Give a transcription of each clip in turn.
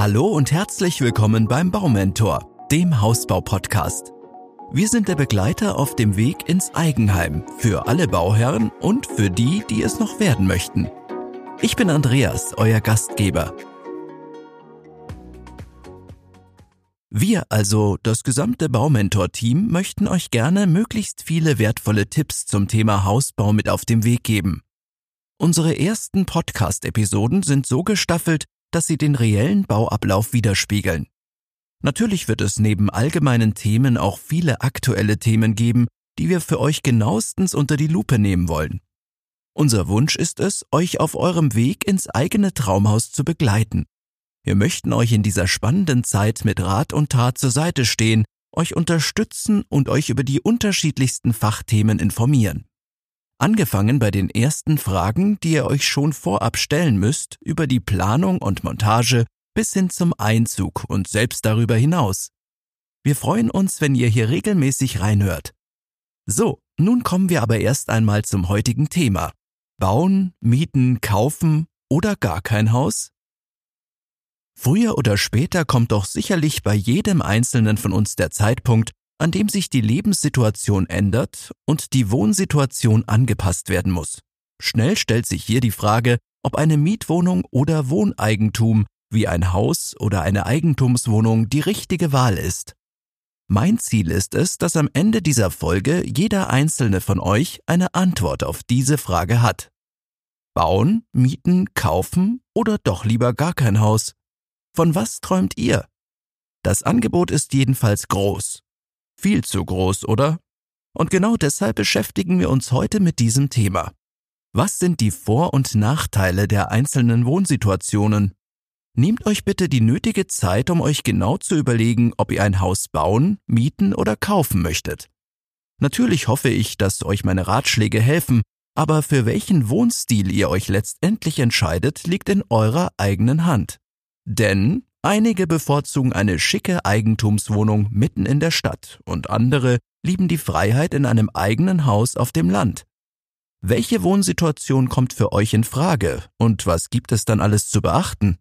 Hallo und herzlich willkommen beim Baumentor, dem Hausbau-Podcast. Wir sind der Begleiter auf dem Weg ins Eigenheim für alle Bauherren und für die, die es noch werden möchten. Ich bin Andreas, euer Gastgeber. Wir, also das gesamte Baumentor-Team, möchten euch gerne möglichst viele wertvolle Tipps zum Thema Hausbau mit auf den Weg geben. Unsere ersten Podcast-Episoden sind so gestaffelt, dass sie den reellen Bauablauf widerspiegeln. Natürlich wird es neben allgemeinen Themen auch viele aktuelle Themen geben, die wir für euch genauestens unter die Lupe nehmen wollen. Unser Wunsch ist es, euch auf eurem Weg ins eigene Traumhaus zu begleiten. Wir möchten euch in dieser spannenden Zeit mit Rat und Tat zur Seite stehen, euch unterstützen und euch über die unterschiedlichsten Fachthemen informieren. Angefangen bei den ersten Fragen, die ihr euch schon vorab stellen müsst, über die Planung und Montage bis hin zum Einzug und selbst darüber hinaus. Wir freuen uns, wenn ihr hier regelmäßig reinhört. So, nun kommen wir aber erst einmal zum heutigen Thema. Bauen, mieten, kaufen oder gar kein Haus? Früher oder später kommt doch sicherlich bei jedem Einzelnen von uns der Zeitpunkt, an dem sich die Lebenssituation ändert und die Wohnsituation angepasst werden muss. Schnell stellt sich hier die Frage, ob eine Mietwohnung oder Wohneigentum wie ein Haus oder eine Eigentumswohnung die richtige Wahl ist. Mein Ziel ist es, dass am Ende dieser Folge jeder einzelne von euch eine Antwort auf diese Frage hat. Bauen, mieten, kaufen oder doch lieber gar kein Haus? Von was träumt ihr? Das Angebot ist jedenfalls groß viel zu groß, oder? Und genau deshalb beschäftigen wir uns heute mit diesem Thema. Was sind die Vor- und Nachteile der einzelnen Wohnsituationen? Nehmt euch bitte die nötige Zeit, um euch genau zu überlegen, ob ihr ein Haus bauen, mieten oder kaufen möchtet. Natürlich hoffe ich, dass euch meine Ratschläge helfen, aber für welchen Wohnstil ihr euch letztendlich entscheidet, liegt in eurer eigenen Hand. Denn Einige bevorzugen eine schicke Eigentumswohnung mitten in der Stadt und andere lieben die Freiheit in einem eigenen Haus auf dem Land. Welche Wohnsituation kommt für euch in Frage und was gibt es dann alles zu beachten?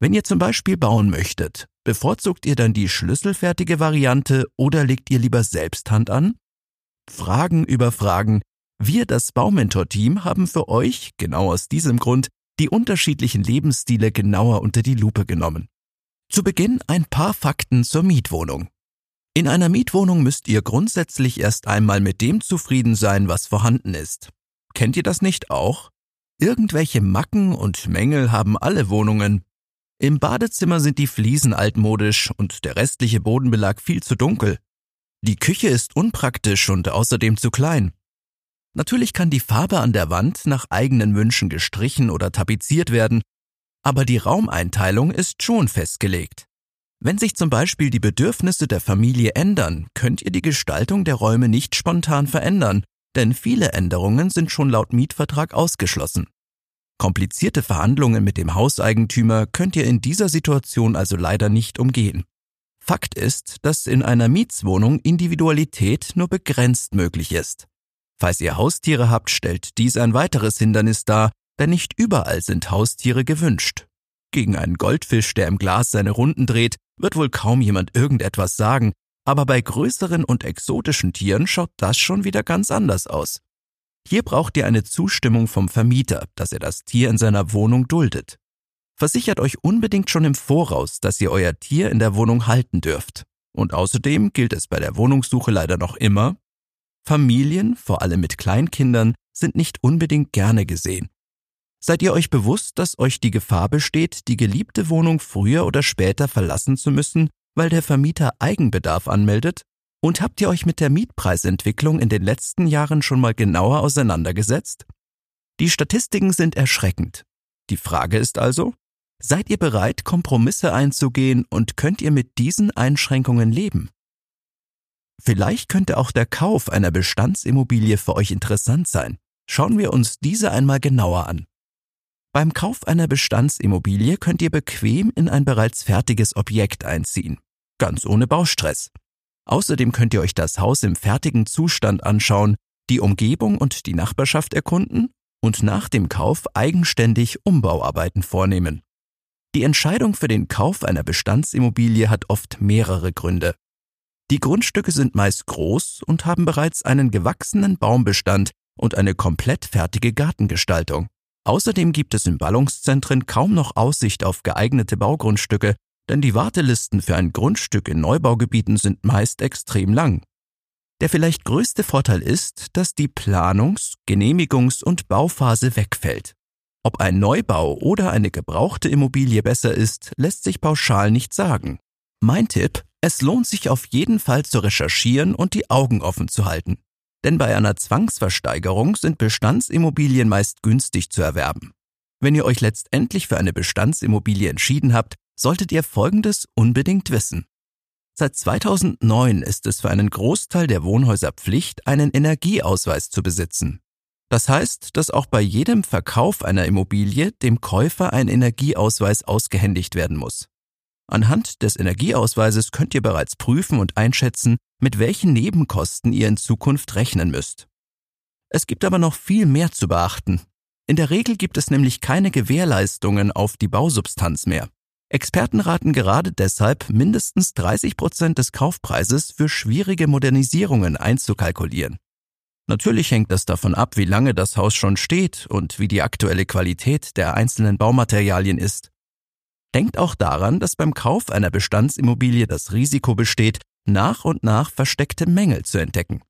Wenn ihr zum Beispiel bauen möchtet, bevorzugt ihr dann die schlüsselfertige Variante oder legt ihr lieber selbst Hand an? Fragen über Fragen. Wir, das Baumentor-Team, haben für euch, genau aus diesem Grund, die unterschiedlichen Lebensstile genauer unter die Lupe genommen. Zu Beginn ein paar Fakten zur Mietwohnung. In einer Mietwohnung müsst ihr grundsätzlich erst einmal mit dem zufrieden sein, was vorhanden ist. Kennt ihr das nicht auch? Irgendwelche Macken und Mängel haben alle Wohnungen. Im Badezimmer sind die Fliesen altmodisch und der restliche Bodenbelag viel zu dunkel. Die Küche ist unpraktisch und außerdem zu klein. Natürlich kann die Farbe an der Wand nach eigenen Wünschen gestrichen oder tapeziert werden, aber die Raumeinteilung ist schon festgelegt. Wenn sich zum Beispiel die Bedürfnisse der Familie ändern, könnt ihr die Gestaltung der Räume nicht spontan verändern, denn viele Änderungen sind schon laut Mietvertrag ausgeschlossen. Komplizierte Verhandlungen mit dem Hauseigentümer könnt ihr in dieser Situation also leider nicht umgehen. Fakt ist, dass in einer Mietswohnung Individualität nur begrenzt möglich ist. Falls ihr Haustiere habt, stellt dies ein weiteres Hindernis dar, denn nicht überall sind Haustiere gewünscht. Gegen einen Goldfisch, der im Glas seine Runden dreht, wird wohl kaum jemand irgendetwas sagen, aber bei größeren und exotischen Tieren schaut das schon wieder ganz anders aus. Hier braucht ihr eine Zustimmung vom Vermieter, dass er das Tier in seiner Wohnung duldet. Versichert euch unbedingt schon im Voraus, dass ihr euer Tier in der Wohnung halten dürft. Und außerdem gilt es bei der Wohnungssuche leider noch immer, Familien, vor allem mit Kleinkindern, sind nicht unbedingt gerne gesehen. Seid ihr euch bewusst, dass euch die Gefahr besteht, die geliebte Wohnung früher oder später verlassen zu müssen, weil der Vermieter Eigenbedarf anmeldet? Und habt ihr euch mit der Mietpreisentwicklung in den letzten Jahren schon mal genauer auseinandergesetzt? Die Statistiken sind erschreckend. Die Frage ist also, seid ihr bereit, Kompromisse einzugehen und könnt ihr mit diesen Einschränkungen leben? Vielleicht könnte auch der Kauf einer Bestandsimmobilie für euch interessant sein. Schauen wir uns diese einmal genauer an. Beim Kauf einer Bestandsimmobilie könnt ihr bequem in ein bereits fertiges Objekt einziehen, ganz ohne Baustress. Außerdem könnt ihr euch das Haus im fertigen Zustand anschauen, die Umgebung und die Nachbarschaft erkunden und nach dem Kauf eigenständig Umbauarbeiten vornehmen. Die Entscheidung für den Kauf einer Bestandsimmobilie hat oft mehrere Gründe. Die Grundstücke sind meist groß und haben bereits einen gewachsenen Baumbestand und eine komplett fertige Gartengestaltung. Außerdem gibt es in Ballungszentren kaum noch Aussicht auf geeignete Baugrundstücke, denn die Wartelisten für ein Grundstück in Neubaugebieten sind meist extrem lang. Der vielleicht größte Vorteil ist, dass die Planungs-, Genehmigungs- und Bauphase wegfällt. Ob ein Neubau oder eine gebrauchte Immobilie besser ist, lässt sich pauschal nicht sagen. Mein Tipp, es lohnt sich auf jeden Fall zu recherchieren und die Augen offen zu halten. Denn bei einer Zwangsversteigerung sind Bestandsimmobilien meist günstig zu erwerben. Wenn ihr euch letztendlich für eine Bestandsimmobilie entschieden habt, solltet ihr Folgendes unbedingt wissen. Seit 2009 ist es für einen Großteil der Wohnhäuser Pflicht, einen Energieausweis zu besitzen. Das heißt, dass auch bei jedem Verkauf einer Immobilie dem Käufer ein Energieausweis ausgehändigt werden muss. Anhand des Energieausweises könnt ihr bereits prüfen und einschätzen, mit welchen Nebenkosten ihr in Zukunft rechnen müsst. Es gibt aber noch viel mehr zu beachten. In der Regel gibt es nämlich keine Gewährleistungen auf die Bausubstanz mehr. Experten raten gerade deshalb, mindestens 30 Prozent des Kaufpreises für schwierige Modernisierungen einzukalkulieren. Natürlich hängt das davon ab, wie lange das Haus schon steht und wie die aktuelle Qualität der einzelnen Baumaterialien ist. Denkt auch daran, dass beim Kauf einer Bestandsimmobilie das Risiko besteht, nach und nach versteckte Mängel zu entdecken.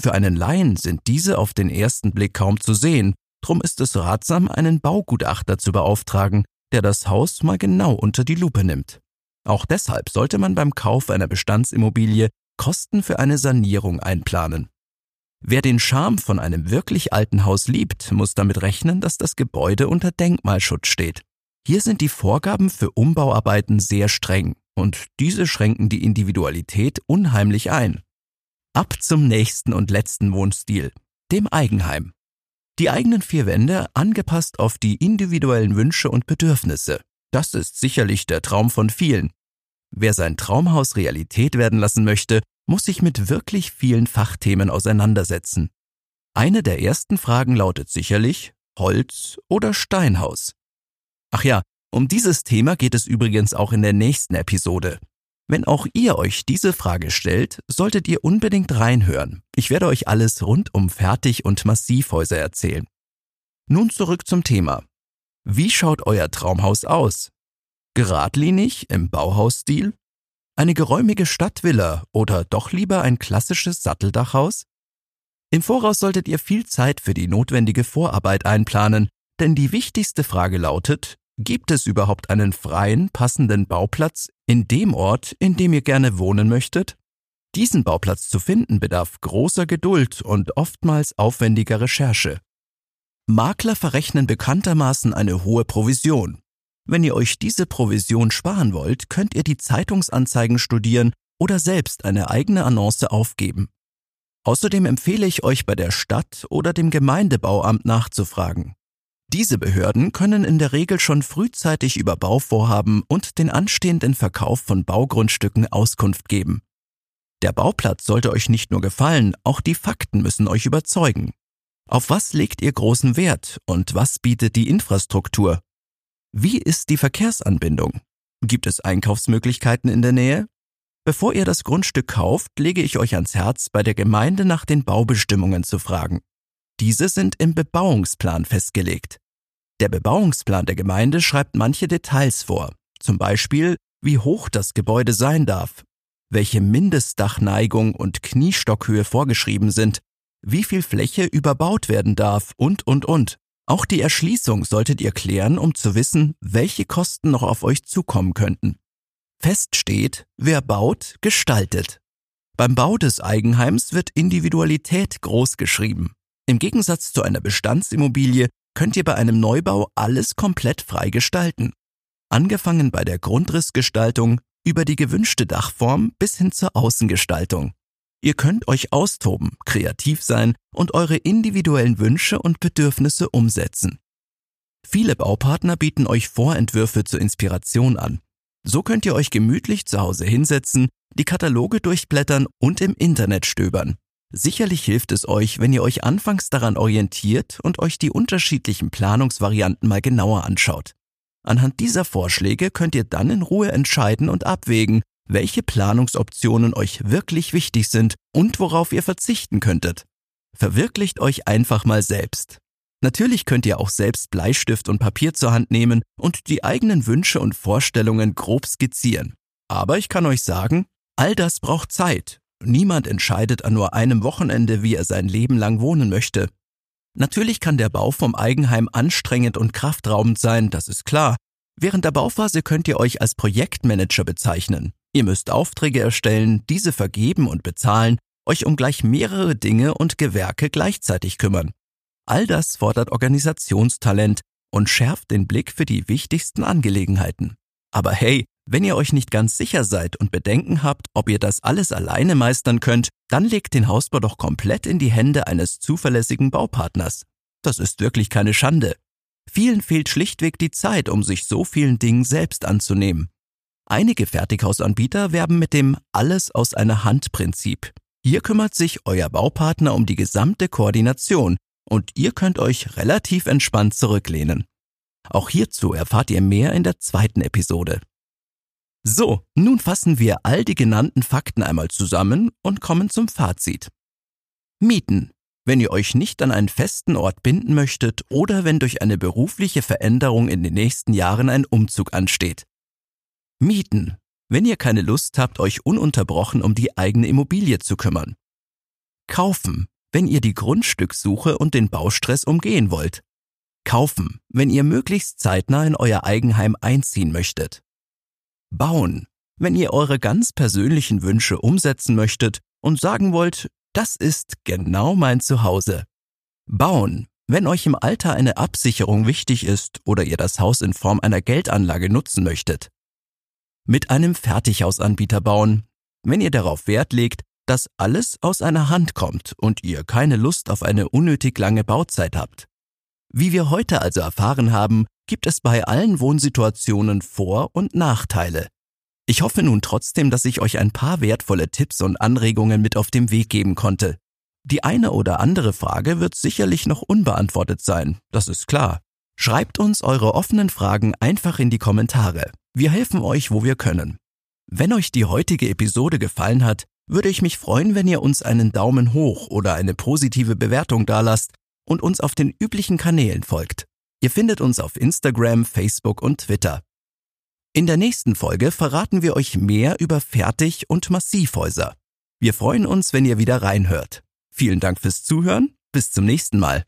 Für einen Laien sind diese auf den ersten Blick kaum zu sehen, drum ist es ratsam, einen Baugutachter zu beauftragen, der das Haus mal genau unter die Lupe nimmt. Auch deshalb sollte man beim Kauf einer Bestandsimmobilie Kosten für eine Sanierung einplanen. Wer den Charme von einem wirklich alten Haus liebt, muss damit rechnen, dass das Gebäude unter Denkmalschutz steht. Hier sind die Vorgaben für Umbauarbeiten sehr streng und diese schränken die Individualität unheimlich ein. Ab zum nächsten und letzten Wohnstil, dem Eigenheim. Die eigenen vier Wände angepasst auf die individuellen Wünsche und Bedürfnisse. Das ist sicherlich der Traum von vielen. Wer sein Traumhaus Realität werden lassen möchte, muss sich mit wirklich vielen Fachthemen auseinandersetzen. Eine der ersten Fragen lautet sicherlich Holz oder Steinhaus. Ach ja, um dieses Thema geht es übrigens auch in der nächsten Episode. Wenn auch ihr euch diese Frage stellt, solltet ihr unbedingt reinhören. Ich werde euch alles rund um Fertig- und Massivhäuser erzählen. Nun zurück zum Thema. Wie schaut euer Traumhaus aus? Geradlinig im Bauhausstil? Eine geräumige Stadtvilla oder doch lieber ein klassisches Satteldachhaus? Im Voraus solltet ihr viel Zeit für die notwendige Vorarbeit einplanen, denn die wichtigste Frage lautet, Gibt es überhaupt einen freien, passenden Bauplatz in dem Ort, in dem ihr gerne wohnen möchtet? Diesen Bauplatz zu finden bedarf großer Geduld und oftmals aufwendiger Recherche. Makler verrechnen bekanntermaßen eine hohe Provision. Wenn ihr euch diese Provision sparen wollt, könnt ihr die Zeitungsanzeigen studieren oder selbst eine eigene Annonce aufgeben. Außerdem empfehle ich euch bei der Stadt oder dem Gemeindebauamt nachzufragen. Diese Behörden können in der Regel schon frühzeitig über Bauvorhaben und den anstehenden Verkauf von Baugrundstücken Auskunft geben. Der Bauplatz sollte euch nicht nur gefallen, auch die Fakten müssen euch überzeugen. Auf was legt ihr großen Wert und was bietet die Infrastruktur? Wie ist die Verkehrsanbindung? Gibt es Einkaufsmöglichkeiten in der Nähe? Bevor ihr das Grundstück kauft, lege ich euch ans Herz, bei der Gemeinde nach den Baubestimmungen zu fragen. Diese sind im Bebauungsplan festgelegt. Der Bebauungsplan der Gemeinde schreibt manche Details vor, zum Beispiel, wie hoch das Gebäude sein darf, welche Mindestdachneigung und Kniestockhöhe vorgeschrieben sind, wie viel Fläche überbaut werden darf und, und, und. Auch die Erschließung solltet ihr klären, um zu wissen, welche Kosten noch auf euch zukommen könnten. Fest steht, wer baut, gestaltet. Beim Bau des Eigenheims wird Individualität groß geschrieben. Im Gegensatz zu einer Bestandsimmobilie könnt ihr bei einem Neubau alles komplett frei gestalten. Angefangen bei der Grundrissgestaltung über die gewünschte Dachform bis hin zur Außengestaltung. Ihr könnt euch austoben, kreativ sein und eure individuellen Wünsche und Bedürfnisse umsetzen. Viele Baupartner bieten euch Vorentwürfe zur Inspiration an. So könnt ihr euch gemütlich zu Hause hinsetzen, die Kataloge durchblättern und im Internet stöbern. Sicherlich hilft es euch, wenn ihr euch anfangs daran orientiert und euch die unterschiedlichen Planungsvarianten mal genauer anschaut. Anhand dieser Vorschläge könnt ihr dann in Ruhe entscheiden und abwägen, welche Planungsoptionen euch wirklich wichtig sind und worauf ihr verzichten könntet. Verwirklicht euch einfach mal selbst. Natürlich könnt ihr auch selbst Bleistift und Papier zur Hand nehmen und die eigenen Wünsche und Vorstellungen grob skizzieren. Aber ich kann euch sagen, all das braucht Zeit. Niemand entscheidet an nur einem Wochenende, wie er sein Leben lang wohnen möchte. Natürlich kann der Bau vom Eigenheim anstrengend und kraftraubend sein, das ist klar. Während der Bauphase könnt ihr euch als Projektmanager bezeichnen. Ihr müsst Aufträge erstellen, diese vergeben und bezahlen, euch um gleich mehrere Dinge und Gewerke gleichzeitig kümmern. All das fordert Organisationstalent und schärft den Blick für die wichtigsten Angelegenheiten. Aber hey, wenn ihr euch nicht ganz sicher seid und Bedenken habt, ob ihr das alles alleine meistern könnt, dann legt den Hausbau doch komplett in die Hände eines zuverlässigen Baupartners. Das ist wirklich keine Schande. Vielen fehlt schlichtweg die Zeit, um sich so vielen Dingen selbst anzunehmen. Einige Fertighausanbieter werben mit dem Alles aus einer Hand Prinzip. Hier kümmert sich euer Baupartner um die gesamte Koordination und ihr könnt euch relativ entspannt zurücklehnen. Auch hierzu erfahrt ihr mehr in der zweiten Episode. So, nun fassen wir all die genannten Fakten einmal zusammen und kommen zum Fazit. Mieten. Wenn ihr euch nicht an einen festen Ort binden möchtet oder wenn durch eine berufliche Veränderung in den nächsten Jahren ein Umzug ansteht. Mieten. Wenn ihr keine Lust habt, euch ununterbrochen um die eigene Immobilie zu kümmern. Kaufen. Wenn ihr die Grundstückssuche und den Baustress umgehen wollt. Kaufen. Wenn ihr möglichst zeitnah in euer Eigenheim einziehen möchtet. Bauen. Wenn ihr eure ganz persönlichen Wünsche umsetzen möchtet und sagen wollt, das ist genau mein Zuhause. Bauen. Wenn euch im Alter eine Absicherung wichtig ist oder ihr das Haus in Form einer Geldanlage nutzen möchtet. Mit einem Fertighausanbieter bauen. Wenn ihr darauf Wert legt, dass alles aus einer Hand kommt und ihr keine Lust auf eine unnötig lange Bauzeit habt. Wie wir heute also erfahren haben, gibt es bei allen Wohnsituationen Vor- und Nachteile. Ich hoffe nun trotzdem, dass ich euch ein paar wertvolle Tipps und Anregungen mit auf dem Weg geben konnte. Die eine oder andere Frage wird sicherlich noch unbeantwortet sein, das ist klar. Schreibt uns eure offenen Fragen einfach in die Kommentare. Wir helfen euch, wo wir können. Wenn euch die heutige Episode gefallen hat, würde ich mich freuen, wenn ihr uns einen Daumen hoch oder eine positive Bewertung dalasst und uns auf den üblichen Kanälen folgt. Ihr findet uns auf Instagram, Facebook und Twitter. In der nächsten Folge verraten wir euch mehr über Fertig- und Massivhäuser. Wir freuen uns, wenn ihr wieder reinhört. Vielen Dank fürs Zuhören. Bis zum nächsten Mal.